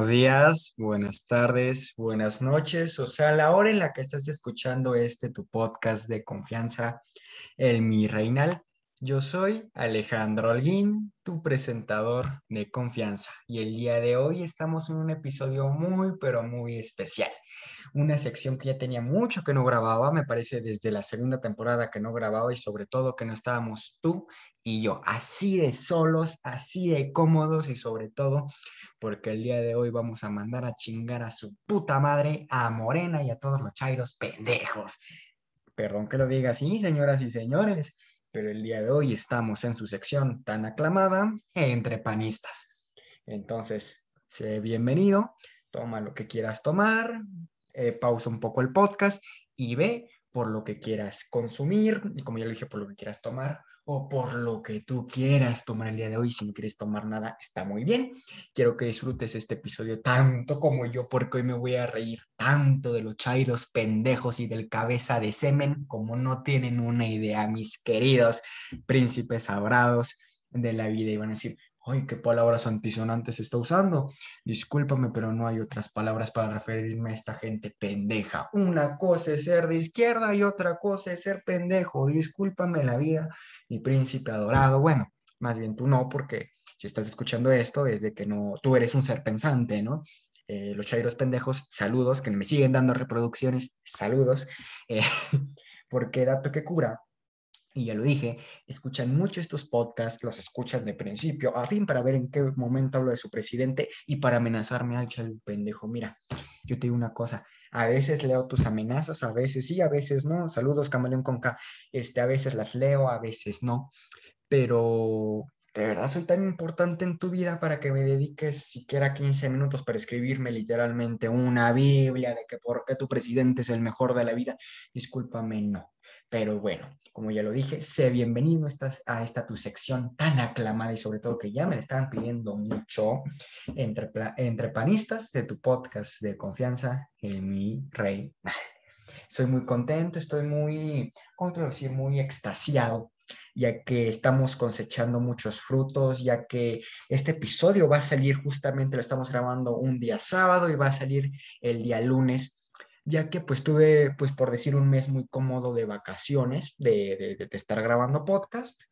Buenos días, buenas tardes, buenas noches, o sea, la hora en la que estás escuchando este tu podcast de confianza, el Mi Reinal. Yo soy Alejandro Holguín, tu presentador de confianza, y el día de hoy estamos en un episodio muy, pero muy especial una sección que ya tenía mucho que no grababa, me parece desde la segunda temporada que no grababa y sobre todo que no estábamos tú y yo, así de solos, así de cómodos y sobre todo porque el día de hoy vamos a mandar a chingar a su puta madre, a Morena y a todos los chairos pendejos. Perdón que lo diga así, señoras y señores, pero el día de hoy estamos en su sección tan aclamada entre panistas. Entonces, sé bienvenido, toma lo que quieras tomar, eh, pausa un poco el podcast y ve por lo que quieras consumir, y como ya lo dije, por lo que quieras tomar o por lo que tú quieras tomar el día de hoy. Si no quieres tomar nada, está muy bien. Quiero que disfrutes este episodio tanto como yo, porque hoy me voy a reír tanto de los chairos pendejos y del cabeza de semen, como no tienen una idea, mis queridos príncipes abrados de la vida. Y van a decir, ay, qué palabras antisonantes está usando. Discúlpame, pero no hay otras palabras para referirme a esta gente pendeja. Una cosa es ser de izquierda y otra cosa es ser pendejo. Discúlpame la vida, mi príncipe adorado. Bueno, más bien tú no, porque si estás escuchando esto es de que no, tú eres un ser pensante, ¿no? Eh, los chairos pendejos, saludos, que me siguen dando reproducciones, saludos, eh, porque dato que cura, y ya lo dije, escuchan mucho estos podcasts, los escuchan de principio a fin para ver en qué momento hablo de su presidente y para amenazarme al el pendejo. Mira, yo te digo una cosa, a veces leo tus amenazas, a veces sí, a veces no. Saludos, Camaleón Conca. Este, a veces las leo, a veces no. Pero de verdad soy tan importante en tu vida para que me dediques siquiera 15 minutos para escribirme literalmente una Biblia de que por qué tu presidente es el mejor de la vida. Discúlpame, no. Pero bueno, como ya lo dije, sé bienvenido a esta tu sección tan aclamada y sobre todo que ya me estaban pidiendo mucho entre, entre panistas de tu podcast de confianza, en mi rey. Soy muy contento, estoy muy, ¿cómo te lo decir? Muy extasiado ya que estamos cosechando muchos frutos, ya que este episodio va a salir justamente, lo estamos grabando un día sábado y va a salir el día lunes ya que pues tuve, pues por decir, un mes muy cómodo de vacaciones, de, de, estar grabando podcast,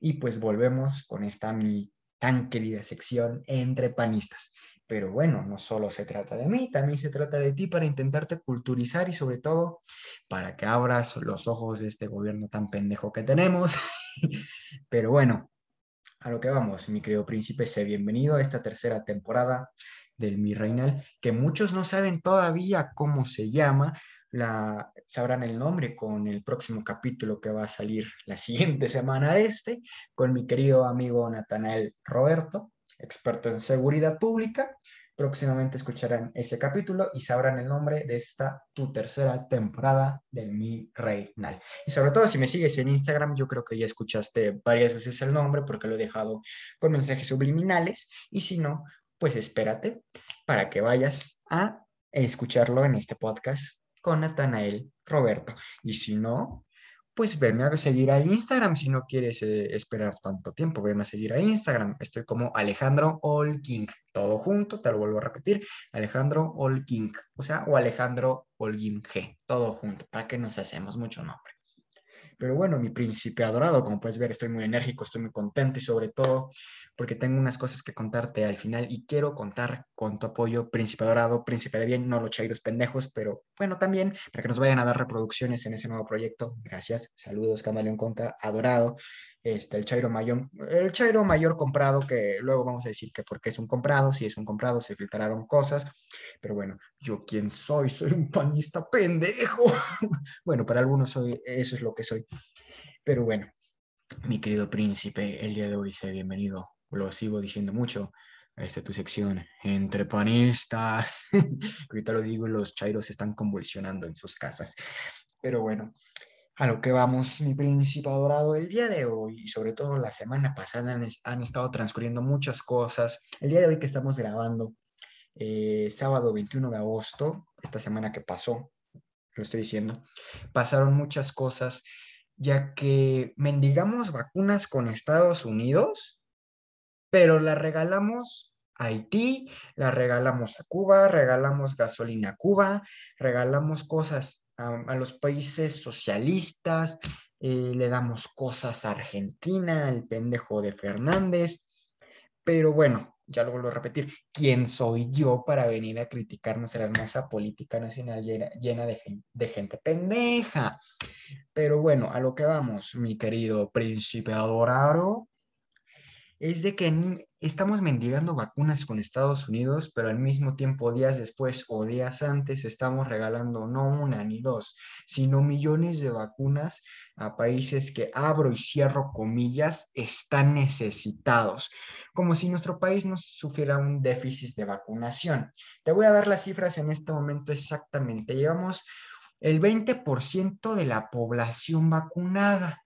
y pues volvemos con esta mi tan querida sección entre panistas. Pero bueno, no solo se trata de mí, también se trata de ti para intentarte culturizar y sobre todo para que abras los ojos de este gobierno tan pendejo que tenemos. Pero bueno, a lo que vamos, mi querido príncipe, sé bienvenido a esta tercera temporada del Mi Reinal, que muchos no saben todavía cómo se llama, la, sabrán el nombre con el próximo capítulo que va a salir la siguiente semana de este, con mi querido amigo Natanael Roberto, experto en seguridad pública. Próximamente escucharán ese capítulo y sabrán el nombre de esta tu tercera temporada del Mi Reinal. Y sobre todo si me sigues en Instagram, yo creo que ya escuchaste varias veces el nombre porque lo he dejado con mensajes subliminales y si no, pues espérate para que vayas a escucharlo en este podcast con Natanael Roberto. Y si no, pues venme a seguir a Instagram si no quieres eh, esperar tanto tiempo. Venme a seguir a Instagram. Estoy como Alejandro Olking. Todo junto, te lo vuelvo a repetir. Alejandro Olking. O sea, o Alejandro Olking G. Todo junto, para que nos hacemos mucho nombre. Pero bueno, mi príncipe adorado, como puedes ver, estoy muy enérgico, estoy muy contento y sobre todo porque tengo unas cosas que contarte al final y quiero contar con tu apoyo, príncipe adorado, príncipe de bien, no los chairos pendejos, pero bueno, también para que nos vayan a dar reproducciones en ese nuevo proyecto. Gracias, saludos, Camaleón Conca, adorado. Este, el Chairo Mayor, el Chairo Mayor comprado, que luego vamos a decir que porque es un comprado, si es un comprado, se filtraron cosas, pero bueno, yo quién soy, soy un panista pendejo. bueno, para algunos soy, eso es lo que soy. Pero bueno, mi querido príncipe, el día de hoy sea bienvenido, lo sigo diciendo mucho, esta tu sección, entre panistas. Ahorita lo digo, los chairos están convulsionando en sus casas. Pero bueno, a lo que vamos, mi príncipe adorado, el día de hoy y sobre todo la semana pasada han, estado transcurriendo muchas cosas. El día de hoy que estamos grabando, eh, sábado 21 de agosto, esta semana que pasó, lo estoy diciendo, pasaron muchas cosas, ya que mendigamos vacunas con Estados Unidos, pero las regalamos Haití, la regalamos a Cuba, regalamos gasolina a Cuba, regalamos cosas a, los países socialistas, eh, le damos cosas a Argentina, el pendejo de Fernández, pero bueno, ya lo vuelvo a repetir, ¿quién soy yo para venir a criticar nuestra hermosa política nacional llena, de, de, gente pendeja? Pero bueno, a lo que vamos, mi querido príncipe adorado, es de que estamos mendigando vacunas con Estados Unidos, pero al mismo tiempo días después o días antes estamos regalando no una ni dos, sino millones de vacunas a países que abro y cierro comillas están necesitados, como si nuestro país no sufriera un déficit de vacunación. Te voy a dar las cifras en este momento exactamente. Llevamos el 20% de la población vacunada.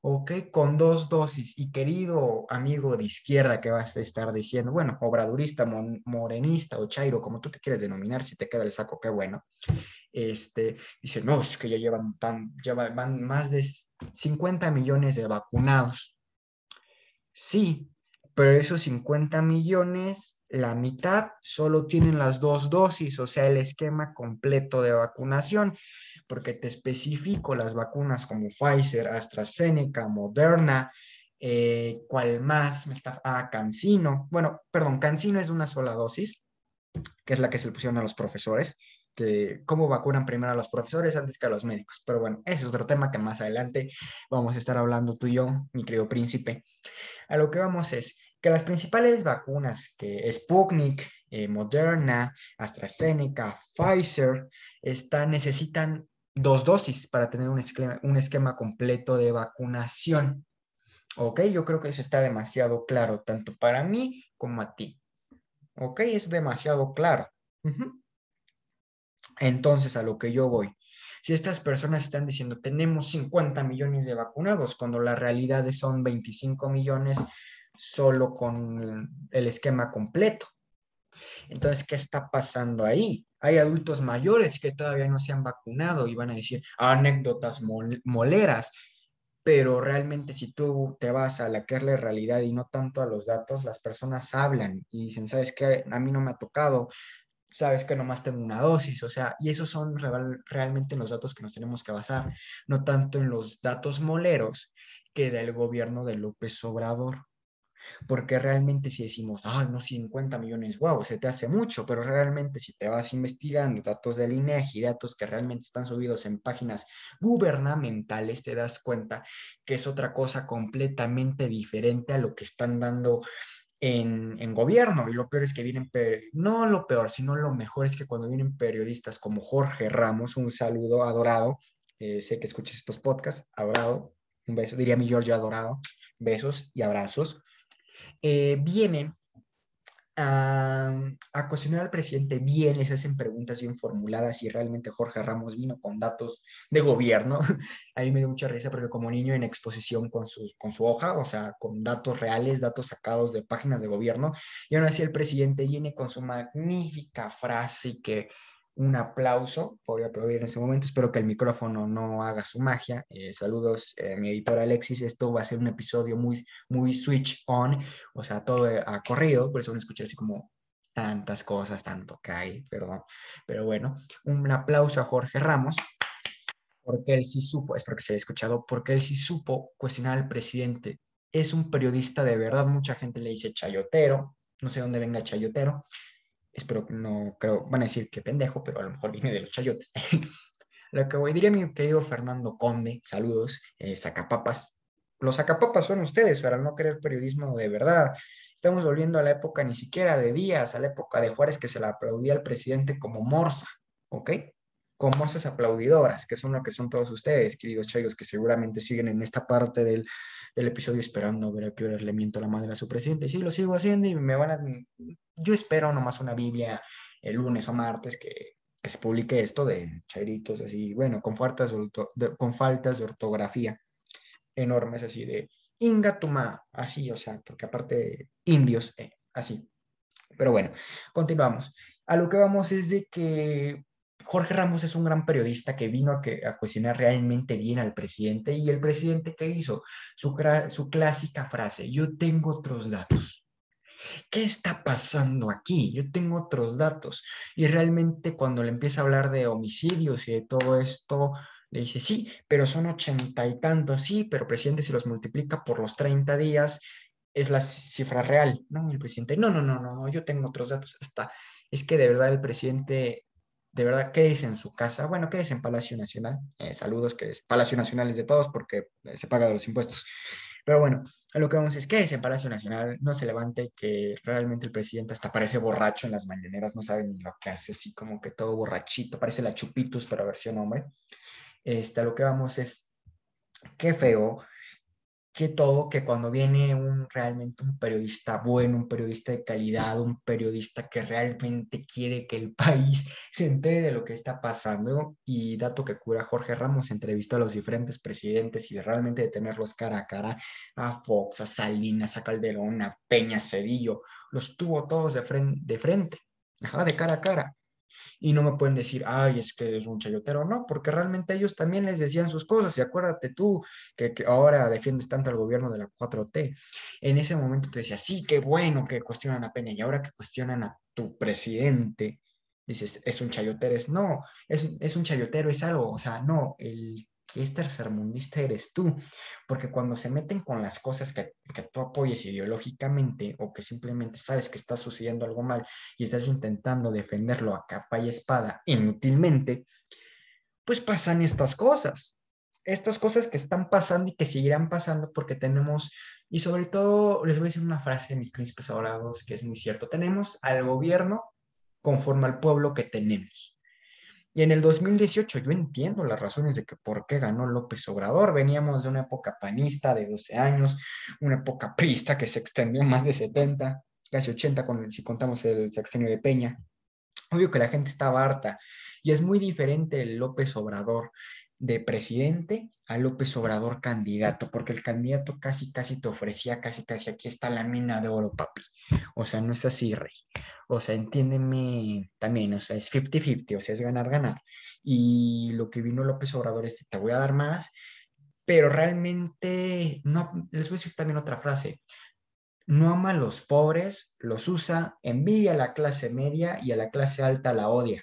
¿Ok? Con dos dosis. Y querido amigo de izquierda que vas a estar diciendo, bueno, obradurista, morenista o chairo, como tú te quieres denominar, si te queda el saco, qué bueno. Este, dice, no, es que ya llevan, tan, más de 50 millones de vacunados. Sí, pero esos 50 millones, la mitad solo tienen las dos dosis, o sea, el esquema completo de vacunación porque te especifico las vacunas como Pfizer, AstraZeneca, Moderna, eh, ¿cuál más? Me está, ah, Cancino. Bueno, perdón, Cancino es una sola dosis, que es la que se le pusieron a los profesores, que cómo vacunan primero a los profesores antes que a los médicos. Pero bueno, ese es otro tema que más adelante vamos a estar hablando tú y yo, mi querido príncipe. A lo que vamos es que las principales vacunas, que Sputnik, eh, Moderna, AstraZeneca, Pfizer, están, necesitan dos dosis para tener un esquema, un esquema completo de vacunación. ¿Ok? Yo creo que eso está demasiado claro, tanto para mí como a ti. ¿Ok? Es demasiado claro. Entonces, a lo que yo voy. Si estas personas están diciendo, tenemos 50 millones de vacunados, cuando la realidad son 25 millones solo con el esquema completo. Entonces, ¿qué está pasando ahí? Hay adultos mayores que todavía no se han vacunado y van a decir anécdotas moleras, pero realmente si tú te vas a la que es la realidad y no tanto a los datos, las personas hablan y dicen, ¿sabes qué? A mí no me ha tocado, sabes que nomás tengo una dosis, o sea, y esos son realmente los datos que nos tenemos que basar, no tanto en los datos moleros que del gobierno de López Obrador porque realmente si decimos, ah, no, 50 millones, wow, se te hace mucho, pero realmente si te vas investigando datos del INEGI, datos que realmente están subidos en páginas gubernamentales, te das cuenta que es otra cosa completamente diferente a lo que están dando en, en, gobierno. Y lo peor es que vienen, no lo peor, sino lo mejor es que cuando vienen periodistas como Jorge Ramos, un saludo adorado, eh, sé que escuchas estos podcasts, adorado, un beso, diría mi Giorgio adorado, besos y abrazos. Eh, vienen a, a, cuestionar al presidente bien, les hacen preguntas bien formuladas y realmente Jorge Ramos vino con datos de gobierno. Ahí me dio mucha risa porque como niño en exposición con, sus, con su hoja, o sea, con datos reales, datos sacados de páginas de gobierno, y aún así el presidente viene con su magnífica frase que un aplauso, voy a aplaudir en ese momento, espero que el micrófono no haga su magia. Eh, saludos, eh, mi editor Alexis, esto va a ser un episodio muy, muy switch on, o sea, todo ha corrido, por eso van a escuchar así como tantas cosas, tanto que hay, perdón. Pero bueno, un aplauso a Jorge Ramos, porque él sí supo, espero que se haya escuchado, porque él sí supo cuestionar al presidente. Es un periodista de verdad, mucha gente le dice chayotero, no sé dónde venga chayotero, espero no creo, van a decir que pendejo, pero a lo mejor viene de los chayotes. lo que voy, diría mi querido Fernando Conde, saludos, eh, sacapapas. Los sacapapas son ustedes para no querer periodismo de verdad. Estamos volviendo a la época ni siquiera de Díaz, a la época de Juárez que se le aplaudía al presidente como morsa, ¿ok? Con morsas aplaudidoras, que son lo que son todos ustedes, queridos chayos, que seguramente siguen en esta parte del, del episodio esperando a ver a qué hora le miento la madre a su presidente. Y sí, lo sigo haciendo y me van a... Yo espero nomás una Biblia el lunes o martes que, que se publique esto de chairitos así, bueno, con faltas de, con faltas de ortografía enormes así de Ingatuma, así, o sea, porque aparte indios, eh, así. Pero bueno, continuamos. A lo que vamos es de que Jorge Ramos es un gran periodista que vino a, que, a cuestionar realmente bien al presidente y el presidente ¿qué hizo? Su, su clásica frase, yo tengo otros datos. ¿qué está pasando aquí? Yo tengo otros datos. Y realmente cuando le empieza a hablar de homicidios y de todo esto, le dice, sí, pero son ochenta y tantos, sí, pero presidente, si los multiplica por los 30 días, es la cifra real, ¿no? El presidente, no, no, no, no, yo tengo otros datos. Hasta, es que de verdad el presidente, de verdad, quédese en su casa, bueno, quédese en Palacio Nacional, eh, saludos, que es Palacio Nacional es de todos porque se paga de los impuestos. Pero bueno, a lo que vamos es que es en Palacio Nacional, no se levante, que realmente el presidente hasta parece borracho en las mañaneras, no sabe ni lo que hace, así como que todo borrachito, parece la Chupitos, pero versión hombre. Este, a lo que vamos es, qué feo que todo, que cuando viene un realmente un periodista bueno, un periodista de calidad, un periodista que realmente quiere que el país se entere de lo que está pasando, y dato que cura Jorge Ramos entrevistó a los diferentes presidentes y realmente de tenerlos cara a cara, a Fox, a Salinas, a Calderón, a Peña, Cedillo, los tuvo todos de frente, de frente, de cara a cara y no me pueden decir, ay, es que es un chayotero, no, porque realmente ellos también les decían sus cosas y acuérdate tú que, ahora defiendes tanto al gobierno de la 4T. En ese momento te decía, sí, qué bueno que cuestionan a Peña y ahora que cuestionan a tu presidente, dices, es un chayotero, es no, es, es un chayotero, es algo, o sea, no, el es tercermundista eres tú, porque cuando se meten con las cosas que, que, tú apoyes ideológicamente o que simplemente sabes que está sucediendo algo mal y estás intentando defenderlo a capa y espada inútilmente, pues pasan estas cosas. Estas cosas que están pasando y que seguirán pasando porque tenemos, y sobre todo les voy a decir una frase de mis príncipes dorados que es muy cierto, tenemos al gobierno conforme al pueblo que tenemos. Y en el 2018 yo entiendo las razones de que por qué ganó López Obrador. Veníamos de una época panista de 12 años, una época prista que se extendió más de 70, casi 80 con, si contamos el sexenio de Peña. Obvio que la gente estaba harta y es muy diferente el López Obrador de presidente a López Obrador candidato, porque el candidato casi, casi te ofrecía, casi, casi, aquí está la mina de oro, papi. O sea, no es así, rey. O sea, entiéndeme también, o sea, es 50-50, o sea, es ganar, ganar. Y lo que vino López Obrador es, te voy a dar más, pero realmente, no, les voy a decir también otra frase, no ama a los pobres, los usa, envidia a la clase media y a la clase alta la odia.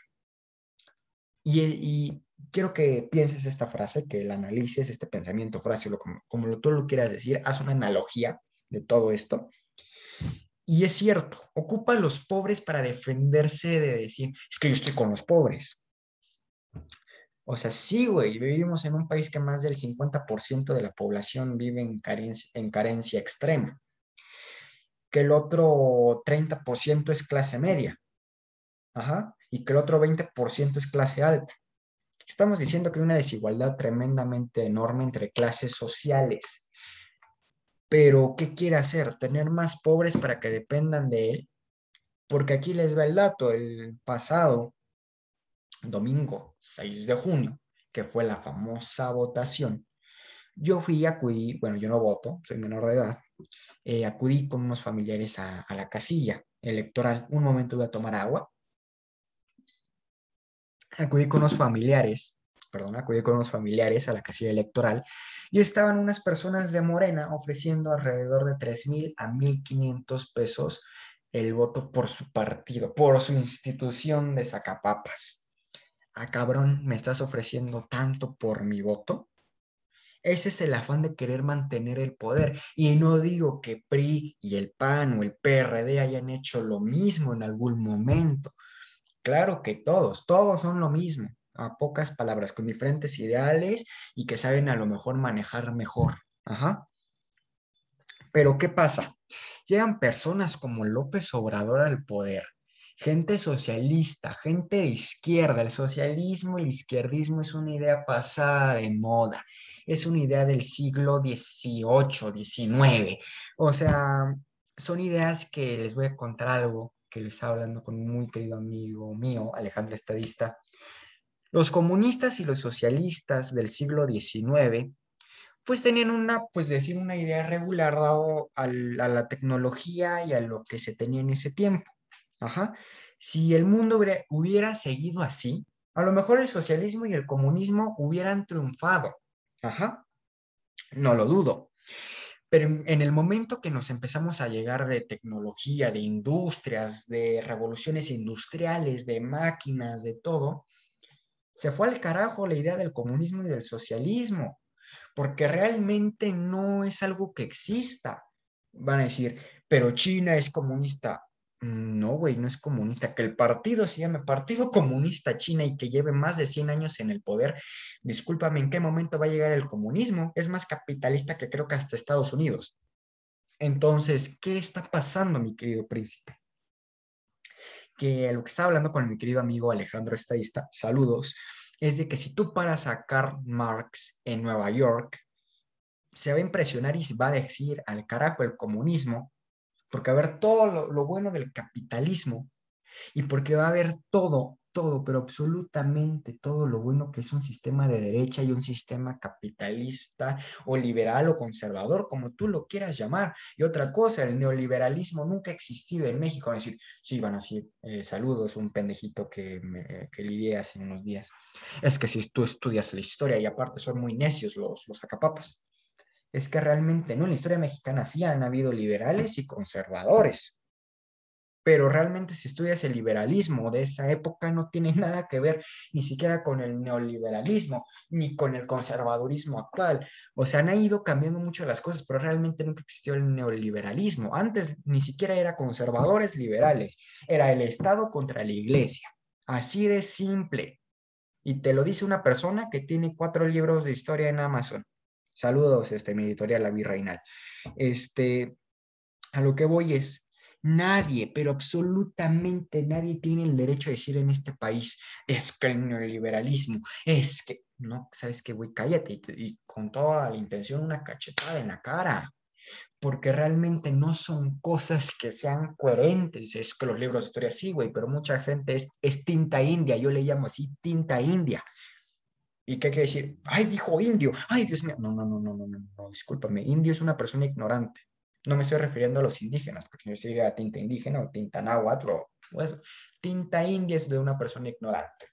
Y, y quiero que pienses esta frase, que la analices, este pensamiento, frase, como, tú lo quieras decir, haz una analogía de todo esto. Y es cierto, ocupa a los pobres para defenderse de decir, es que yo estoy con los pobres. O sea, sí, güey, vivimos en un país que más del 50% de la población vive en carencia, en carencia extrema, que el otro 30% es clase media, ajá, y que el otro 20% es clase alta. Estamos diciendo que hay una desigualdad tremendamente enorme entre clases sociales. Pero, ¿qué quiere hacer? ¿Tener más pobres para que dependan de él? Porque aquí les va el dato. El pasado domingo 6 de junio, que fue la famosa votación, yo fui, acudí, bueno, yo no voto, soy menor de edad, eh, acudí con unos familiares a, a la casilla electoral. Un momento voy a tomar agua acudí con unos familiares, perdón, acudí con unos familiares a la casilla electoral y estaban unas personas de Morena ofreciendo alrededor de 3 mil a 1.500 pesos el voto por su partido, por su institución de sacapapas. Ah, cabrón, ¿me estás ofreciendo tanto por mi voto? Ese es el afán de querer mantener el poder. Y no digo que PRI y el PAN o el PRD hayan hecho lo mismo en algún momento. Claro que todos, todos son lo mismo, a pocas palabras, con diferentes ideales y que saben a lo mejor manejar mejor. Ajá. Pero ¿qué pasa? Llegan personas como López Obrador al poder, gente socialista, gente de izquierda. El socialismo, el izquierdismo es una idea pasada de moda, es una idea del siglo XVIII, XIX. O sea, son ideas que les voy a contar algo que le estaba hablando con un muy querido amigo mío, Alejandro Estadista, los comunistas y los socialistas del siglo XIX, pues tenían una, pues decir, una idea regular dado a la tecnología y a lo que se tenía en ese tiempo. Ajá. Si el mundo hubiera, hubiera seguido así, a lo mejor el socialismo y el comunismo hubieran triunfado. Ajá. No lo dudo. Pero en, el momento que nos empezamos a llegar de tecnología, de industrias, de revoluciones industriales, de máquinas, de todo, se fue al carajo la idea del comunismo y del socialismo, porque realmente no es algo que exista. Van a decir, pero China es comunista. No, güey, no es comunista. Que el partido se llame Partido Comunista China y que lleve más de 100 años en el poder, discúlpame, ¿en qué momento va a llegar el comunismo? Es más capitalista que creo que hasta Estados Unidos. Entonces, ¿qué está pasando, mi querido príncipe? Que lo que estaba hablando con mi querido amigo Alejandro Estadista, saludos, es de que si tú paras a Karl Marx en Nueva York, se va a impresionar y va a decir al carajo el comunismo, porque va a haber todo lo, bueno del capitalismo y porque va a haber todo, todo, pero absolutamente todo lo bueno que es un sistema de derecha y un sistema capitalista o liberal o conservador, como tú lo quieras llamar. Y otra cosa, el neoliberalismo nunca ha existido en México. Es decir, sí, van a decir, eh, saludos, un pendejito que, me, que lidié hace unos días. Es que si tú estudias la historia y aparte son muy necios los, los acapapas es que realmente, ¿no? En la historia mexicana sí han habido liberales y conservadores, pero realmente si estudias el liberalismo de esa época no tiene nada que ver ni siquiera con el neoliberalismo ni con el conservadurismo actual. O sea, han ido cambiando mucho las cosas, pero realmente nunca existió el neoliberalismo. Antes ni siquiera era conservadores liberales, era el Estado contra la iglesia. Así de simple. Y te lo dice una persona que tiene cuatro libros de historia en Amazon. Saludos, este, mi editorial La Virreinal. Este, a lo que voy es, nadie, pero absolutamente nadie tiene el derecho a decir en este país, es que el neoliberalismo, es que, no, sabes que, güey, cállate y, con toda la intención una cachetada en la cara porque realmente no son cosas que sean coherentes. Es que los libros de historia sí, güey, pero mucha gente es, es tinta india, yo le llamo así tinta india. ¿Y qué quiere decir? Ay, dijo indio. Ay, Dios mío. No, no, no, no, no, no, no, discúlpame. Indio es una persona ignorante. No me estoy refiriendo a los indígenas, porque yo sería tinta indígena o tinta náhuatl o eso. Tinta india es de una persona ignorante.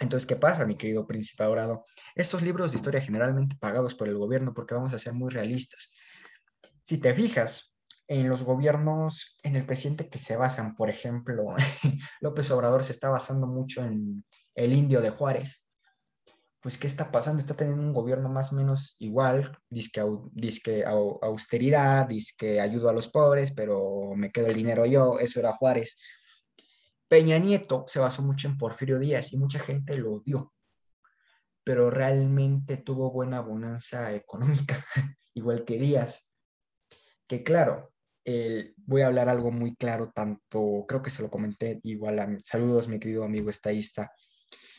Entonces, ¿qué pasa, mi querido príncipe dorado? Estos libros de historia generalmente pagados por el gobierno, porque vamos a ser muy realistas. Si te fijas en los gobiernos, en el presidente que se basan, por ejemplo, López Obrador se está basando mucho en el indio de Juárez, pues ¿qué está pasando? Está teniendo un gobierno más o menos igual, disque, disque austeridad, disque ayudo a los pobres, pero me quedo el dinero yo, eso era Juárez. Peña Nieto se basó mucho en Porfirio Díaz y mucha gente lo odió, pero realmente tuvo buena bonanza económica, igual que Díaz. Que claro, voy a hablar algo muy claro, tanto creo que se lo comenté igual a saludos, mi querido amigo estadista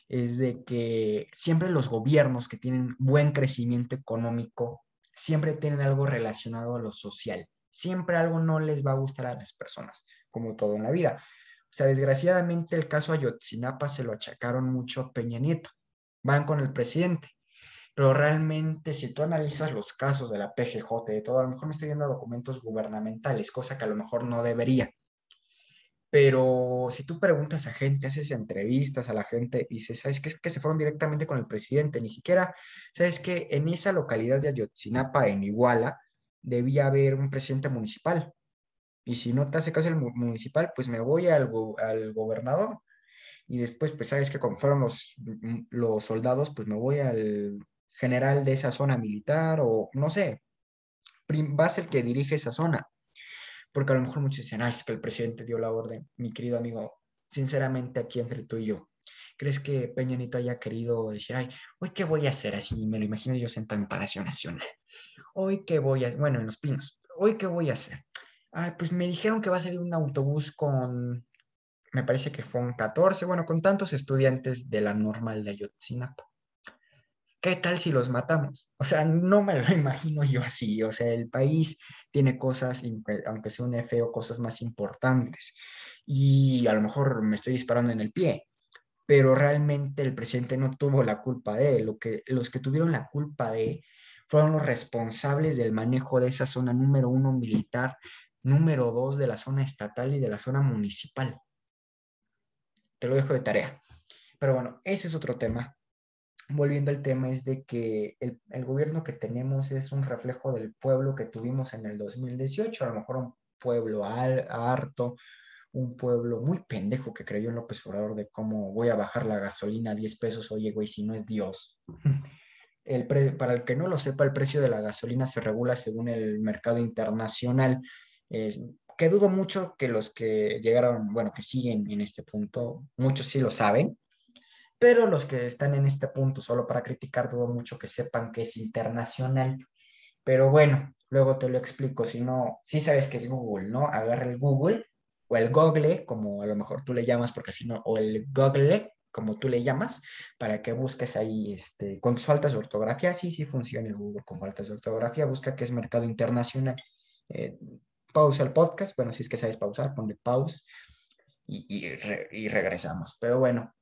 es de que siempre los gobiernos que tienen buen crecimiento económico, siempre tienen algo relacionado a lo social. Siempre algo no les va a gustar a las personas, como todo en la vida. O sea, desgraciadamente el caso Ayotzinapa se lo achacaron mucho Peña Nieto. Van con el presidente. Pero realmente, si tú analizas los casos de la PGJ, de todo, a lo mejor me estoy viendo documentos gubernamentales, cosa que a lo mejor no debería pero si tú preguntas a gente, haces entrevistas a la gente y dices, ¿sabes qué? Es que se fueron directamente con el presidente, ni siquiera, ¿sabes que En esa localidad de Ayotzinapa, en Iguala, debía haber un presidente municipal. Y si no te hace caso el municipal, pues me voy al, al gobernador. Y después, pues sabes que como fueron los, los soldados, pues me voy al general de esa zona militar o no sé, va a ser el que dirige esa zona porque a lo mejor muchos dicen, ah, es que el presidente dio la orden. Mi querido amigo, sinceramente aquí entre tú y yo, ¿crees que Peña Nieto haya querido decir, ay, hoy qué voy a hacer? Así me lo imagino yo sentado en Palacio Nacional. Hoy qué voy a, bueno, en Los Pinos, hoy qué voy a hacer. Ay, pues me dijeron que va a salir un autobús con, me parece que fueron 14, bueno, con tantos estudiantes de la normal de Ayotzinapa. ¿Qué tal si los matamos? O sea, no me lo imagino yo así. O sea, el país tiene cosas, aunque sea un feo, cosas más importantes. Y a lo mejor me estoy disparando en el pie, pero realmente el presidente no tuvo la culpa de él. Lo que, los que tuvieron la culpa de fueron los responsables del manejo de esa zona número uno militar, número dos de la zona estatal y de la zona municipal. Te lo dejo de tarea. Pero bueno, ese es otro tema volviendo al tema, es de que el, el, gobierno que tenemos es un reflejo del pueblo que tuvimos en el 2018, a lo mejor un pueblo al, harto, un pueblo muy pendejo que creyó en López Obrador de cómo voy a bajar la gasolina a 10 pesos, oye, güey, si no es Dios. El para el que no lo sepa, el precio de la gasolina se regula según el mercado internacional. que dudo mucho que los que llegaron, bueno, que siguen en este punto, muchos sí lo saben, pero los que están en este punto solo para criticar, dudo mucho que sepan que es internacional. Pero bueno, luego te lo explico, si no, sí sabes que es Google, ¿no? Agarra el Google o el Google, como a lo mejor tú le llamas, porque si no, o el Google, como tú le llamas, para que busques ahí este, con faltas de ortografía. Sí, sí funciona el Google con faltas de ortografía. Busca que es mercado internacional. Eh, pausa el podcast. Bueno, si es que sabes pausar, ponle pause y, y regresamos. Pero bueno,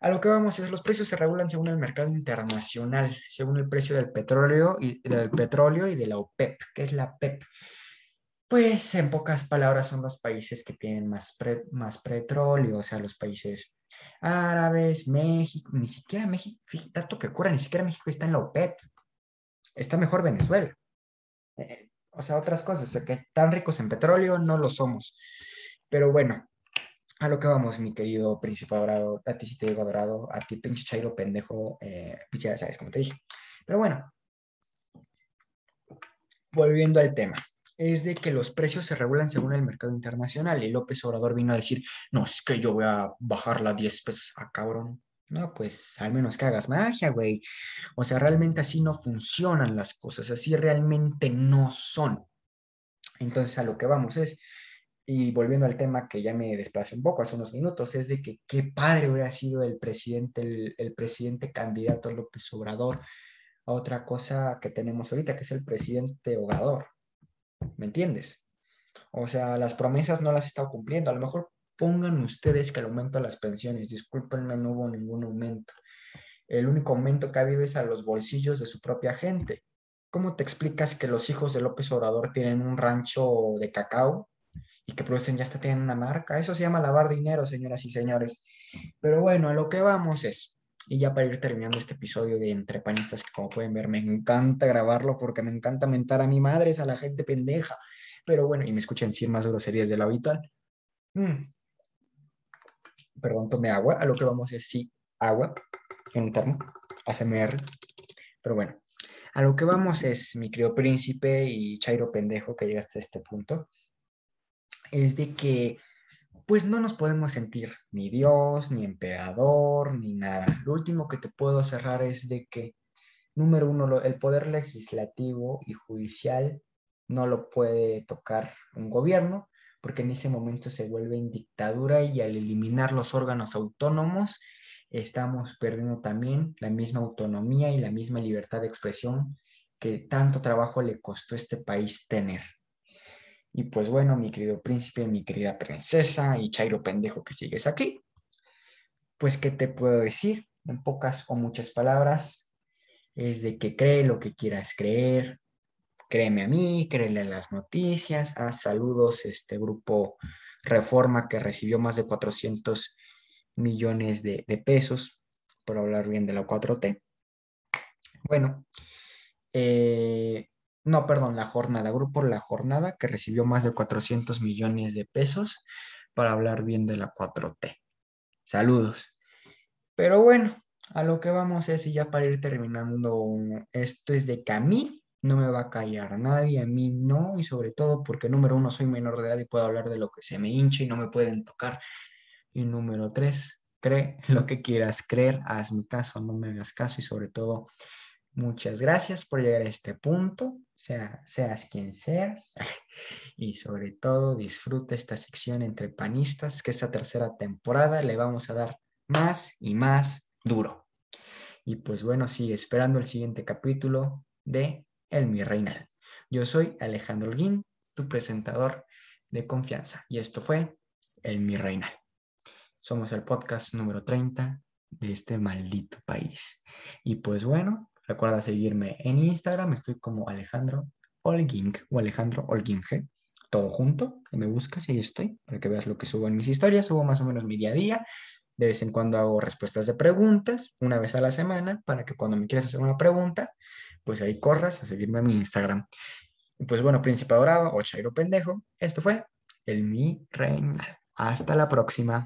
a lo que vamos es, los precios se regulan según el mercado internacional, según el precio del petróleo y del petróleo y de la OPEP. ¿Qué es la OPEP? Pues en pocas palabras son los países que tienen más, más petróleo, o sea, los países árabes, México, ni siquiera México, tanto que cura, ni siquiera México está en la OPEP. Está mejor Venezuela. Eh, o sea, otras cosas, o sea, que tan ricos en petróleo no lo somos. Pero bueno, a lo que vamos, mi querido príncipe dorado, a ti sí te digo dorado, a ti pinche chairo pendejo, eh, pues sabes como te dije. Pero bueno, volviendo al tema, es de que los precios se regulan según el mercado internacional y López Obrador vino a decir, no, es que yo voy a bajarla a 10 pesos, a ah, cabrón. No, pues al menos que hagas magia, güey. O sea, realmente así no funcionan las cosas, así realmente no son. Entonces a lo que vamos es, y volviendo al tema que ya me desplacé un poco hace unos minutos, es de que qué padre hubiera sido el presidente, el, presidente candidato López Obrador a otra cosa que tenemos ahorita, que es el presidente Obrador. ¿Me entiendes? O sea, las promesas no las ha estado cumpliendo. A lo mejor pongan ustedes que el aumento de las pensiones, discúlpenme, no hubo ningún aumento. El único aumento que ha habido es a los bolsillos de su propia gente. ¿Cómo te explicas que los hijos de López Obrador tienen un rancho de cacao y que producen ya hasta tienen una marca. Eso se llama lavar dinero, señoras y señores. Pero bueno, a lo que vamos es, y ya para ir terminando este episodio de Entre Panistas, que como pueden ver me encanta grabarlo porque me encanta mentar a mi madre, a la gente pendeja. Pero bueno, y me escuchan decir más groserías de lo habitual. Mm. Perdón, tome agua. A lo que vamos es, sí, agua en un termo, ASMR. Pero bueno, a lo que vamos es, mi querido príncipe y Chairo pendejo que llega hasta este punto es de que pues no nos podemos sentir ni Dios, ni emperador, ni nada. Lo último que te puedo cerrar es de que, número uno, el poder legislativo y judicial no lo puede tocar un gobierno, porque en ese momento se vuelve en dictadura y al eliminar los órganos autónomos, estamos perdiendo también la misma autonomía y la misma libertad de expresión que tanto trabajo le costó a este país tener. Y pues bueno, mi querido príncipe, mi querida princesa y Chairo pendejo que sigues aquí, pues ¿qué te puedo decir? En pocas o muchas palabras, es de que cree lo que quieras creer, créeme a mí, créele a las noticias, a saludos este grupo Reforma que recibió más de 400 millones de, de pesos por hablar bien de la 4T. Bueno, eh, no, perdón, la jornada, Grupo La Jornada, que recibió más de 400 millones de pesos para hablar bien de la 4T. Saludos. Pero bueno, a lo que vamos es, y ya para ir terminando, esto es de que a mí no me va a callar nadie, a mí no, y sobre todo porque número uno, soy menor de edad y puedo hablar de lo que se me hincha y no me pueden tocar. Y número tres, cree lo que quieras creer, hazme caso, no me hagas caso y sobre todo, muchas gracias por llegar a este punto sea, seas quien seas. Y sobre todo disfruta esta sección entre panistas, que esta tercera temporada le vamos a dar más y más duro. Y pues bueno, sigue esperando el siguiente capítulo de El Mi Reinal. Yo soy Alejandro Holguín, tu presentador de confianza. Y esto fue El Mi Reinal. Somos el podcast número 30 de este maldito país. Y pues bueno, Recuerda seguirme en Instagram, estoy como Alejandro Olging o Alejandro Olginge, todo junto, me buscas y ahí estoy, para que veas lo que subo en mis historias, subo más o menos mi día a día, De vez en cuando hago respuestas de preguntas, una vez a la semana, para que cuando me quieras hacer una pregunta, pues ahí corras a seguirme en mi Instagram. Pues bueno, Príncipe Dorado o Chairo Pendejo, esto fue el Mi Reina. Hasta la próxima.